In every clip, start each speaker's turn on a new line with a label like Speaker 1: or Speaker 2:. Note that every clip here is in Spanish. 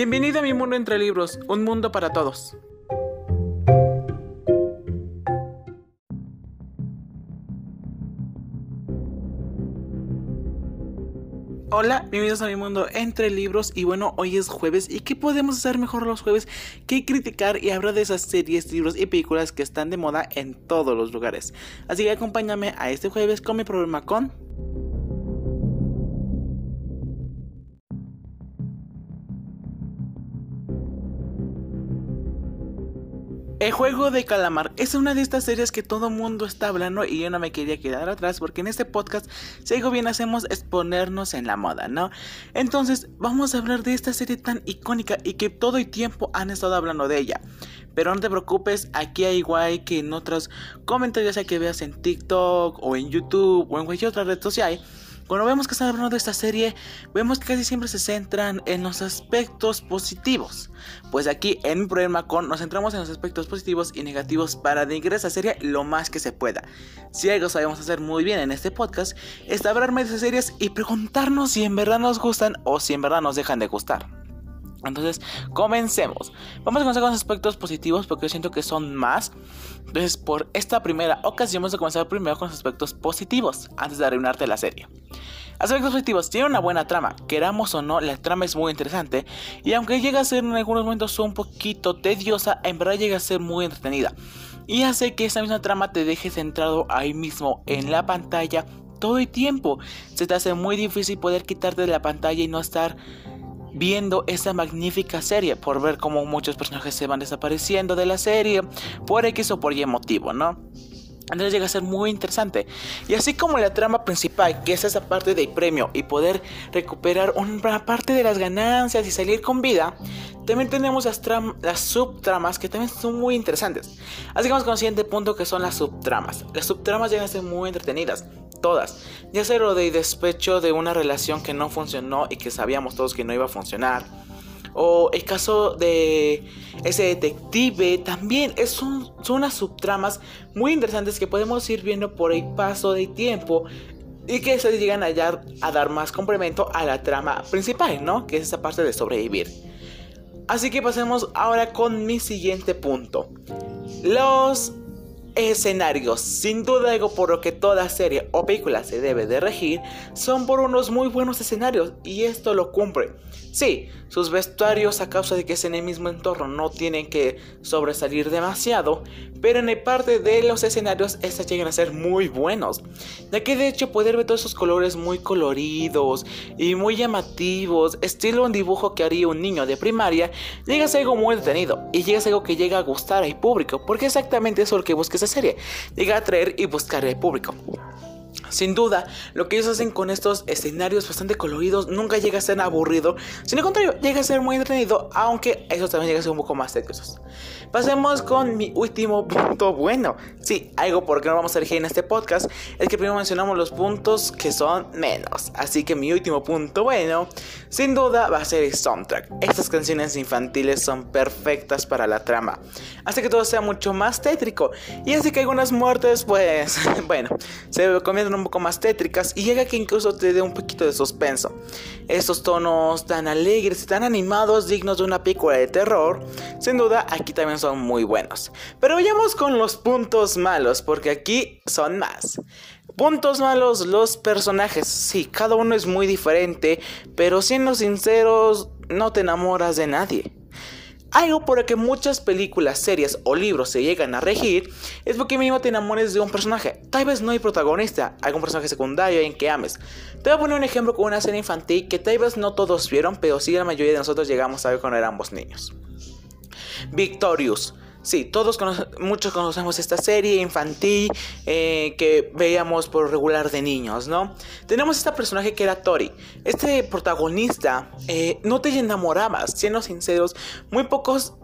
Speaker 1: Bienvenido a mi mundo entre libros, un mundo para todos. Hola, bienvenidos a mi mundo entre libros y bueno, hoy es jueves y ¿qué podemos hacer mejor los jueves que criticar y hablar de esas series, libros y películas que están de moda en todos los lugares? Así que acompáñame a este jueves con mi programa con... El juego de calamar es una de estas series que todo mundo está hablando y yo no me quería quedar atrás porque en este podcast, si algo bien hacemos es ponernos en la moda, ¿no? Entonces, vamos a hablar de esta serie tan icónica y que todo el tiempo han estado hablando de ella. Pero no te preocupes, aquí hay igual que en otros comentarios que veas en TikTok o en YouTube o en cualquier otra red social cuando vemos que están hablando de esta serie, vemos que casi siempre se centran en los aspectos positivos. Pues aquí en mi problema con nos centramos en los aspectos positivos y negativos para denigrar esta serie lo más que se pueda. Si algo sabemos hacer muy bien en este podcast, es hablarme de esas series y preguntarnos si en verdad nos gustan o si en verdad nos dejan de gustar. Entonces, comencemos. Vamos a comenzar con los aspectos positivos porque yo siento que son más. Entonces, por esta primera ocasión, vamos a comenzar primero con los aspectos positivos antes de arruinarte la serie. Aspectos positivos, tiene una buena trama, queramos o no, la trama es muy interesante y aunque llega a ser en algunos momentos un poquito tediosa, en verdad llega a ser muy entretenida. Y hace que esa misma trama te deje centrado ahí mismo en la pantalla todo el tiempo. Se te hace muy difícil poder quitarte de la pantalla y no estar viendo esta magnífica serie por ver cómo muchos personajes se van desapareciendo de la serie por X o por Y motivo, ¿no? Entonces llega a ser muy interesante. Y así como la trama principal, que es esa parte del premio y poder recuperar una parte de las ganancias y salir con vida, también tenemos las, las subtramas que también son muy interesantes. Así que vamos con el siguiente punto que son las subtramas. Las subtramas llegan a ser muy entretenidas todas. Ya sea lo de despecho de una relación que no funcionó y que sabíamos todos que no iba a funcionar. O el caso de ese detective también es son unas subtramas muy interesantes que podemos ir viendo por el paso del tiempo y que se llegan a, a dar más complemento a la trama principal, ¿no? Que es esa parte de sobrevivir. Así que pasemos ahora con mi siguiente punto. Los escenarios. Sin duda algo por lo que toda serie o película se debe de regir son por unos muy buenos escenarios y esto lo cumple. Sí, sus vestuarios a causa de que es en el mismo entorno no tienen que sobresalir demasiado, pero en parte de los escenarios estas llegan a ser muy buenos, ya que de hecho poder ver todos esos colores muy coloridos y muy llamativos, estilo un dibujo que haría un niño de primaria, llega a ser algo muy detenido y llega a ser algo que llega a gustar al público, porque exactamente eso es lo que busca esa serie, llega a atraer y buscar al público. Sin duda, lo que ellos hacen con estos escenarios bastante coloridos nunca llega a ser aburrido, sino contrario, llega a ser muy entretenido, aunque eso también llega a ser un poco más tediosos. Pasemos con mi último punto bueno. Sí, algo porque no vamos a elegir en este podcast es que primero mencionamos los puntos que son menos. Así que mi último punto bueno, sin duda, va a ser el soundtrack. Estas canciones infantiles son perfectas para la trama. Hace que todo sea mucho más tétrico. Y hace que algunas muertes, pues, bueno, se conviertan un poco más tétricas y llega que incluso te dé un poquito de suspenso. Estos tonos tan alegres y tan animados, dignos de una película de terror, sin duda aquí también son muy buenos. Pero vayamos con los puntos malos, porque aquí son más. Puntos malos, los personajes. Sí, cada uno es muy diferente, pero siendo sinceros, no te enamoras de nadie. Algo por lo que muchas películas, series o libros se llegan a regir es porque mismo te enamores de un personaje. Tal vez no hay protagonista, algún personaje secundario en que ames. Te voy a poner un ejemplo con una serie infantil que tal vez no todos vieron, pero sí la mayoría de nosotros llegamos a ver cuando éramos niños. Victorious. Sí, todos muchos conocemos esta serie infantil eh, que veíamos por regular de niños, ¿no? Tenemos este personaje que era Tori. Este protagonista, eh, no te enamorabas, siendo sinceros, muy pocos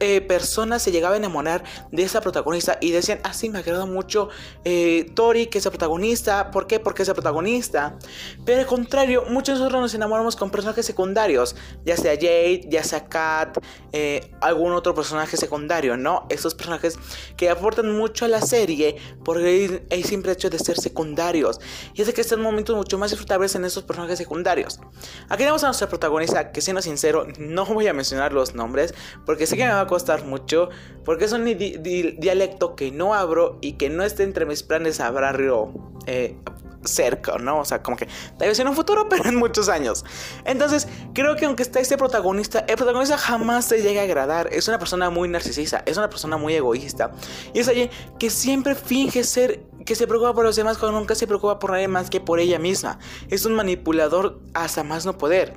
Speaker 1: eh, personas se llegaban a enamorar de esa protagonista y decían, ah, sí, me agrada mucho eh, Tori, que es la protagonista. ¿Por qué? Porque es la protagonista. Pero al contrario, muchos de nosotros nos enamoramos con personajes secundarios, ya sea Jade, ya sea Kat, eh, algún otro personaje secundario, ¿no? Esos personajes que aportan mucho a la serie por el, el hecho de ser secundarios. Y hace que estén momentos mucho más disfrutables en esos personajes secundarios. Aquí tenemos a nuestra protagonista, que siendo sincero, no voy a mencionar los nombres, porque sé que me va a costar mucho, porque es un dialecto que no abro y que no esté entre mis planes hablarlo eh, cerca, ¿no? O sea, como que tal vez en un futuro, pero en muchos años. Entonces, creo que aunque está este protagonista, el protagonista jamás se llega a agradar. Es una persona muy narcisista, es una persona muy egoísta. Y es alguien que siempre finge ser que se preocupa por los demás cuando nunca se preocupa por nadie más que por ella misma. Es un manipulador hasta más no poder.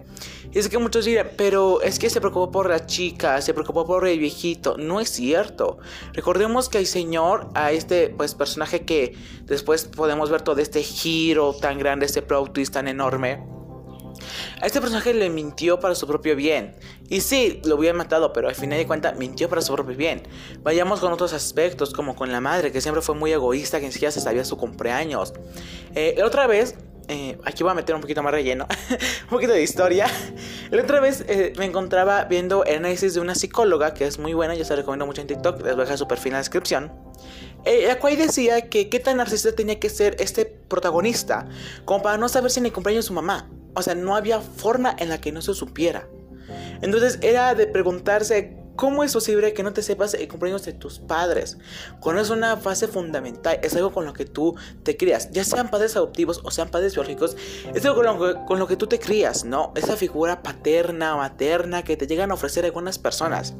Speaker 1: Y es que muchos dirán, pero es que se preocupó por la chica, se preocupó por el viejito. No es cierto. Recordemos que el señor, a este pues, personaje que después podemos ver todo este giro tan grande, este plot twist tan enorme. A este personaje le mintió para su propio bien. Y sí, lo hubiera matado, pero al final de cuentas mintió para su propio bien. Vayamos con otros aspectos, como con la madre, que siempre fue muy egoísta, que ni siquiera se sabía su cumpleaños. Eh, otra vez, eh, aquí voy a meter un poquito más relleno, un poquito de historia. La otra vez eh, me encontraba viendo el análisis de una psicóloga que es muy buena, yo se la recomiendo mucho en TikTok, les voy a dejar su perfil en la descripción. Eh, la cual decía que qué tan narcisista tenía que ser este protagonista como para no saber si le cumpleaños su mamá. O sea, no había forma en la que no se supiera. Entonces era de preguntarse ¿Cómo es posible que no te sepas el cumpleaños de tus padres? Cuando es una fase fundamental, es algo con lo que tú te crías, ya sean padres adoptivos o sean padres biológicos, es algo con lo, que, tú te crías, ¿no? Esa figura paterna o materna que te llegan a ofrecer algunas personas.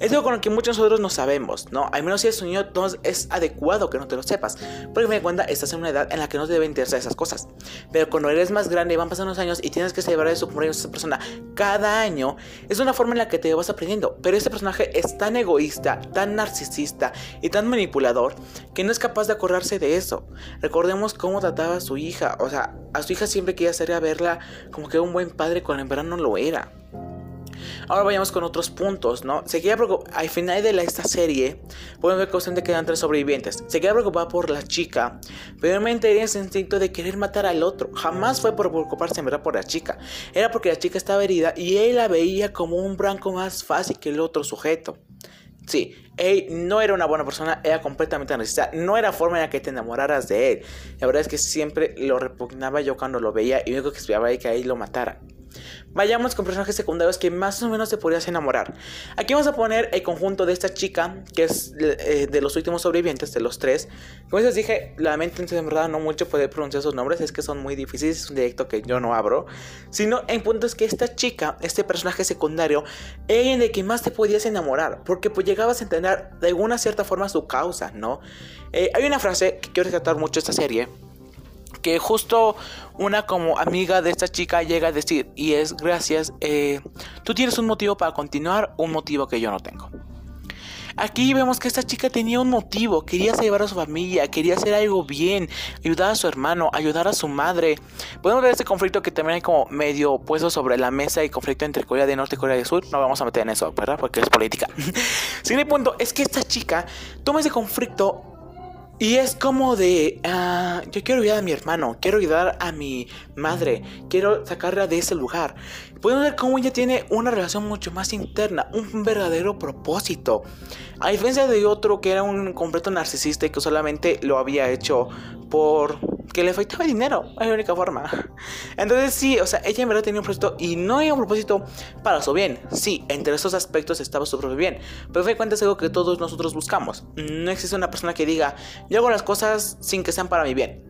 Speaker 1: Es algo con lo que muchos nosotros no sabemos, ¿no? Al menos si eres un niño, es adecuado que no te lo sepas. Porque me cuenta, estás en una edad en la que no te deben interesar esas cosas. Pero cuando eres más grande van pasando los años y tienes que celebrar su cumpleaños a esa persona cada año, es una forma en la que te vas aprendiendo. Pero este personaje es tan egoísta, tan narcisista y tan manipulador que no es capaz de acordarse de eso. Recordemos cómo trataba a su hija. O sea, a su hija siempre quería hacer a verla como que un buen padre cuando en verdad no lo era. Ahora vayamos con otros puntos, ¿no? Se queda al final de esta serie, podemos ver que quedan tres sobrevivientes. Se queda preocupada por la chica, pero me tenía ese instinto de querer matar al otro. Jamás fue por preocuparse en verdad por la chica. Era porque la chica estaba herida y él la veía como un blanco más fácil que el otro sujeto. Sí, él no era una buena persona, era completamente narcisista. No era forma en la que te enamoraras de él. La verdad es que siempre lo repugnaba yo cuando lo veía y único que esperaba era que ahí lo matara. Vayamos con personajes secundarios que más o menos te podrías enamorar. Aquí vamos a poner el conjunto de esta chica, que es eh, de los últimos sobrevivientes, de los tres. Como les dije, lamento en verdad no mucho poder pronunciar sus nombres, es que son muy difíciles, es un directo que yo no abro. Sino en punto es que esta chica, este personaje secundario, es el de que más te podías enamorar, porque pues llegabas a entender de alguna cierta forma su causa, ¿no? Eh, hay una frase que quiero resaltar mucho esta serie que justo una como amiga de esta chica llega a decir, y es gracias, eh, tú tienes un motivo para continuar, un motivo que yo no tengo. Aquí vemos que esta chica tenía un motivo, quería salvar a su familia, quería hacer algo bien, ayudar a su hermano, ayudar a su madre. Podemos ver este conflicto que también hay como medio puesto sobre la mesa, el conflicto entre Corea del Norte y Corea del Sur. No vamos a meter en eso, ¿verdad? Porque es política. Siguiente punto es que esta chica toma ese conflicto y es como de, ah, yo quiero ayudar a mi hermano, quiero ayudar a mi madre, quiero sacarla de ese lugar. Podemos ver cómo ella tiene una relación mucho más interna, un verdadero propósito. A diferencia de otro que era un completo narcisista y que solamente lo había hecho por que le faltaba dinero, es la única forma. Entonces sí, o sea, ella en verdad tenía un propósito y no hay un propósito para su bien. Sí, entre esos aspectos estaba su propio bien, pero de cuenta es algo que todos nosotros buscamos. No existe una persona que diga, yo hago las cosas sin que sean para mi bien.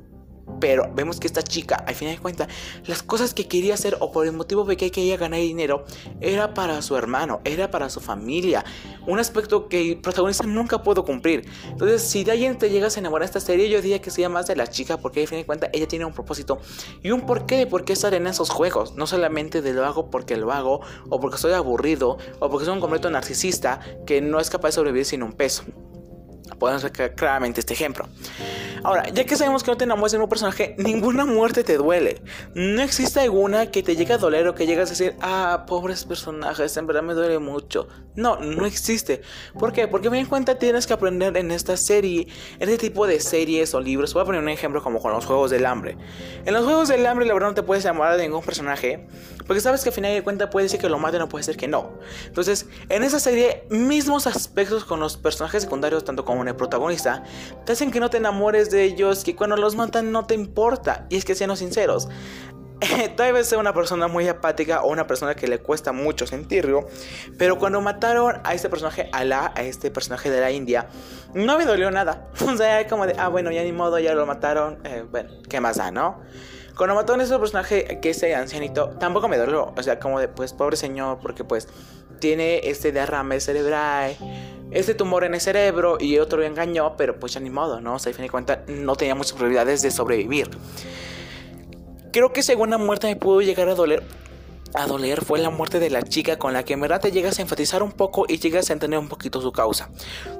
Speaker 1: Pero vemos que esta chica, al final de cuentas, las cosas que quería hacer o por el motivo de que quería ganar dinero era para su hermano, era para su familia. Un aspecto que el protagonista nunca pudo cumplir. Entonces, si de alguien te llegas a enamorar de esta serie, yo diría que sería más de la chica porque al final de cuentas ella tiene un propósito y un porqué de por qué estar en esos juegos. No solamente de lo hago porque lo hago o porque estoy aburrido o porque soy un completo narcisista que no es capaz de sobrevivir sin un peso. Podemos ver claramente este ejemplo. Ahora, ya que sabemos que no te enamoras de un personaje, ninguna muerte te duele. No existe alguna que te llegue a doler o que llegas a decir, ah, pobres personajes, en verdad me duele mucho. No, no existe. ¿Por qué? Porque me en cuenta tienes que aprender en esta serie, en este tipo de series o libros. Voy a poner un ejemplo como con los Juegos del Hambre. En los Juegos del Hambre, la verdad, no te puedes enamorar de ningún personaje. Porque sabes que al final de cuentas puede ser que lo maten o puede ser que no. Entonces, en esa serie, mismos aspectos con los personajes secundarios, tanto como en el protagonista, te hacen que no te enamores de ellos, que cuando los matan no te importa. Y es que seamos sinceros. tal vez sea una persona muy apática o una persona que le cuesta mucho sentirlo, pero cuando mataron a este personaje, Alá, a este personaje de la India, no me dolió nada. O sea, como de, ah, bueno, ya ni modo, ya lo mataron, eh, bueno, ¿qué más da, no? Cuando mataron a ese personaje, que ese ancianito, tampoco me dolió. O sea, como de, pues, pobre señor, porque pues tiene este derrame cerebral, este tumor en el cerebro y otro lo engañó, pero pues ya ni modo, ¿no? O sea, a fin de cuentas, no tenía muchas probabilidades de sobrevivir. Creo que según la muerte me pudo llegar a doler a doler fue la muerte de la chica con la que en verdad te llegas a enfatizar un poco y llegas a entender un poquito su causa.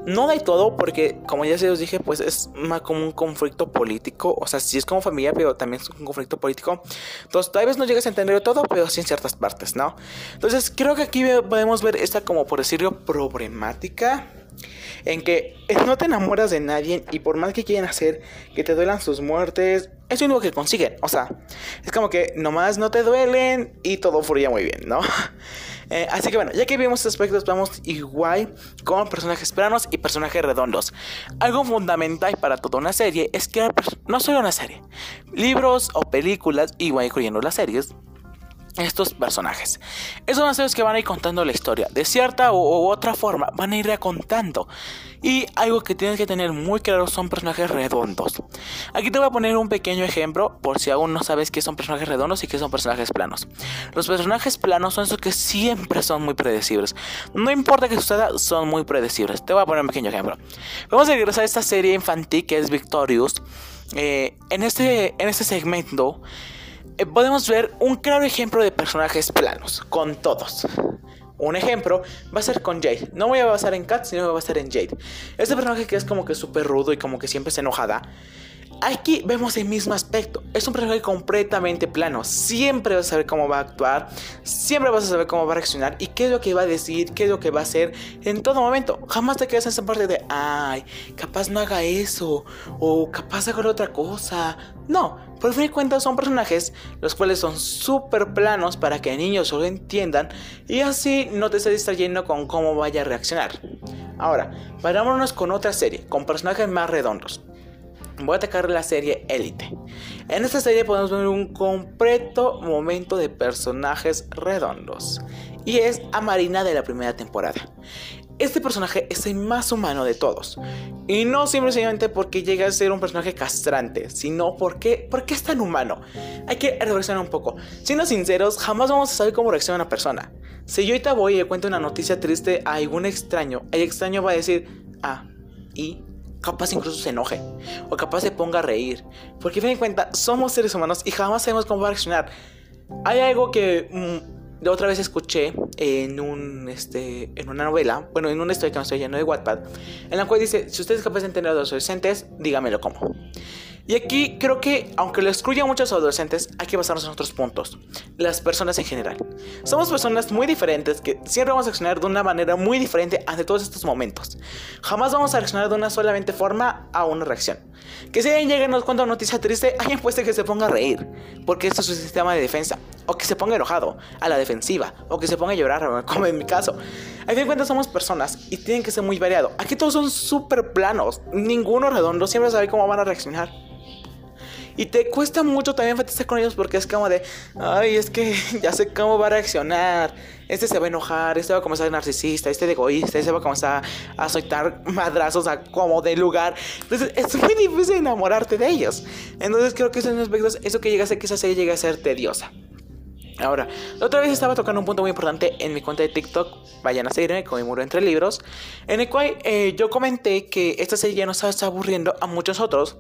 Speaker 1: No de todo porque, como ya se os dije, pues es más como un conflicto político. O sea, sí es como familia, pero también es un conflicto político. Entonces, tal vez no llegas a entender todo, pero sí en ciertas partes, ¿no? Entonces, creo que aquí podemos ver esta como, por decirlo, problemática en que no te enamoras de nadie y por más que quieran hacer que te duelan sus muertes, es lo único que consiguen. O sea, es como que nomás no te duelen y todo fluye muy bien, ¿no? Eh, así que bueno, ya que vimos estos aspectos, vamos igual con personajes planos y personajes redondos. Algo fundamental para toda una serie es que no solo una serie, libros o películas, igual incluyendo las series, estos personajes. Esos van a ser que van a ir contando la historia. De cierta u, otra forma, van a ir contando. Y algo que tienes que tener muy claro son personajes redondos. Aquí te voy a poner un pequeño ejemplo por si aún no sabes qué son personajes redondos y qué son personajes planos. Los personajes planos son esos que siempre son muy predecibles. No importa que suceda, son muy predecibles. Te voy a poner un pequeño ejemplo. Vamos a regresar a esta serie infantil que es Victorious. Eh, en, este, en este segmento podemos ver un claro ejemplo de personajes planos, con todos. Un ejemplo va a ser con Jade. No voy a basar en Kat, sino voy a basar en Jade. Este personaje que es como que súper rudo y como que siempre se enojada. Aquí vemos el mismo aspecto. Es un personaje completamente plano. Siempre vas a saber cómo va a actuar. Siempre vas a saber cómo va a reaccionar. Y qué es lo que va a decir. Qué es lo que va a hacer. En todo momento. Jamás te quedas en esa parte de. Ay, capaz no haga eso. O capaz haga otra cosa. No. Por fin de cuentas son personajes. Los cuales son súper planos. Para que niños lo entiendan. Y así no te estés distrayendo con cómo vaya a reaccionar. Ahora, parámonos con otra serie. Con personajes más redondos voy a atacar la serie Elite. En esta serie podemos ver un completo momento de personajes redondos. Y es a Marina de la primera temporada. Este personaje es el más humano de todos. Y no simplemente porque llega a ser un personaje castrante, sino porque, porque es tan humano. Hay que reflexionar un poco. Siendo sinceros, jamás vamos a saber cómo reacciona una persona. Si yo ahorita voy y le cuento una noticia triste a algún extraño, el extraño va a decir, ah, ¿y capaz incluso se enoje o capaz se ponga a reír. Porque ten en cuenta, somos seres humanos y jamás sabemos cómo va a reaccionar. Hay algo que mm, de otra vez escuché en un este en una novela, bueno, en una historia que me estoy leyendo de Wattpad, en la cual dice, si usted es capaz de entender a los adolescentes, dígamelo cómo. Y aquí creo que, aunque lo excluyan muchos adolescentes, hay que basarnos en otros puntos. Las personas en general. Somos personas muy diferentes que siempre vamos a reaccionar de una manera muy diferente ante todos estos momentos. Jamás vamos a reaccionar de una solamente forma a una reacción. Que si alguien llega y nos cuenta una noticia triste, alguien puede que se ponga a reír, porque esto es su sistema de defensa. O que se ponga enojado, a la defensiva, o que se ponga a llorar, como en mi caso. A fin de cuentas somos personas y tienen que ser muy variados. Aquí todos son súper planos, ninguno redondo, siempre sabe cómo van a reaccionar. Y te cuesta mucho también enfatizar con ellos porque es como de, ay, es que ya sé cómo va a reaccionar. Este se va a enojar, este va a comenzar a narcisista, este de egoísta, este va a comenzar a soltar madrazos a como de lugar. Entonces es muy difícil enamorarte de ellos. Entonces creo que esos aspectos, eso que llega a ser esa serie llega a ser tediosa. Ahora, la otra vez estaba tocando un punto muy importante en mi cuenta de TikTok, vayan a seguirme con mi muro entre libros, en el cual eh, yo comenté que esta serie ya nos está aburriendo a muchos otros.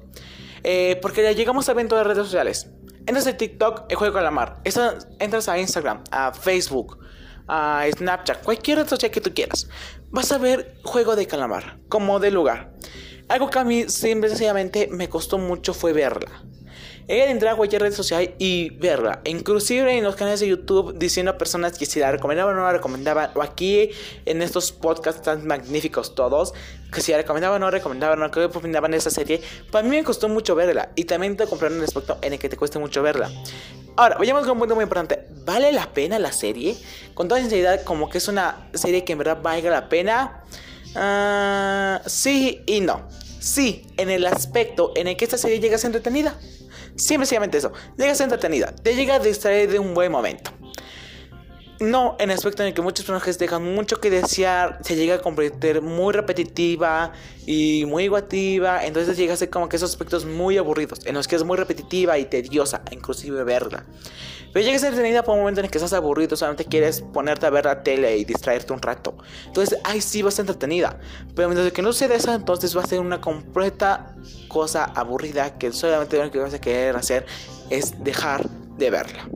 Speaker 1: Eh, porque ya llegamos a ver en todas las redes sociales. Entras a TikTok, el juego de calamar. Entras a Instagram, a Facebook, a Snapchat, cualquier red social que tú quieras. Vas a ver juego de calamar, como de lugar. Algo que a mí simple sencillamente me costó mucho fue verla. Ella entrar a cualquier red social y verla. Inclusive en los canales de YouTube diciendo a personas que si la recomendaban o no la recomendaban. O aquí en estos podcasts tan magníficos todos. Que si la recomendaban o no recomendaban o que de esa serie. Para mí me costó mucho verla. Y también te compraron un aspecto en el que te cueste mucho verla. Ahora, vayamos con un punto muy importante. ¿Vale la pena la serie? Con toda sinceridad, como que es una serie que en verdad valga la pena. Uh, sí y no. Sí, en el aspecto en el que esta serie llega a ser entretenida. Simplemente eso. Llega a ser entretenida. Te llega a distraer de un buen momento. No, en el aspecto en el que muchos personajes dejan mucho que desear, se llega a convertir muy repetitiva y muy iguativa, entonces llega a ser como que esos aspectos muy aburridos, en los que es muy repetitiva y tediosa, inclusive verla. Pero llega a ser entretenida por un momento en el que estás aburrido, solamente quieres ponerte a ver la tele y distraerte un rato. Entonces, ahí sí va a ser entretenida. Pero mientras que no suceda eso, entonces va a ser una completa cosa aburrida que solamente lo que vas a querer hacer es dejar de verla.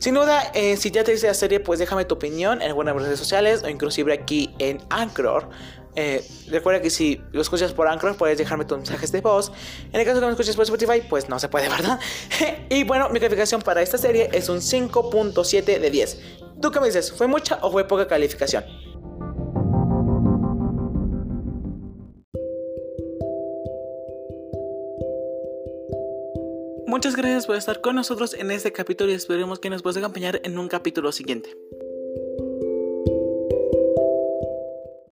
Speaker 1: Sin duda, eh, si ya te dice la serie, pues déjame tu opinión en algunas redes sociales o inclusive aquí en Anchor. Eh, recuerda que si lo escuchas por Anchor puedes dejarme tus mensajes de voz. En el caso que lo escuches por Spotify, pues no se puede, ¿verdad? y bueno, mi calificación para esta serie es un 5.7 de 10. ¿Tú qué me dices? ¿Fue mucha o fue poca calificación? Muchas gracias por estar con nosotros en este capítulo y esperemos que nos puedas acompañar en un capítulo siguiente.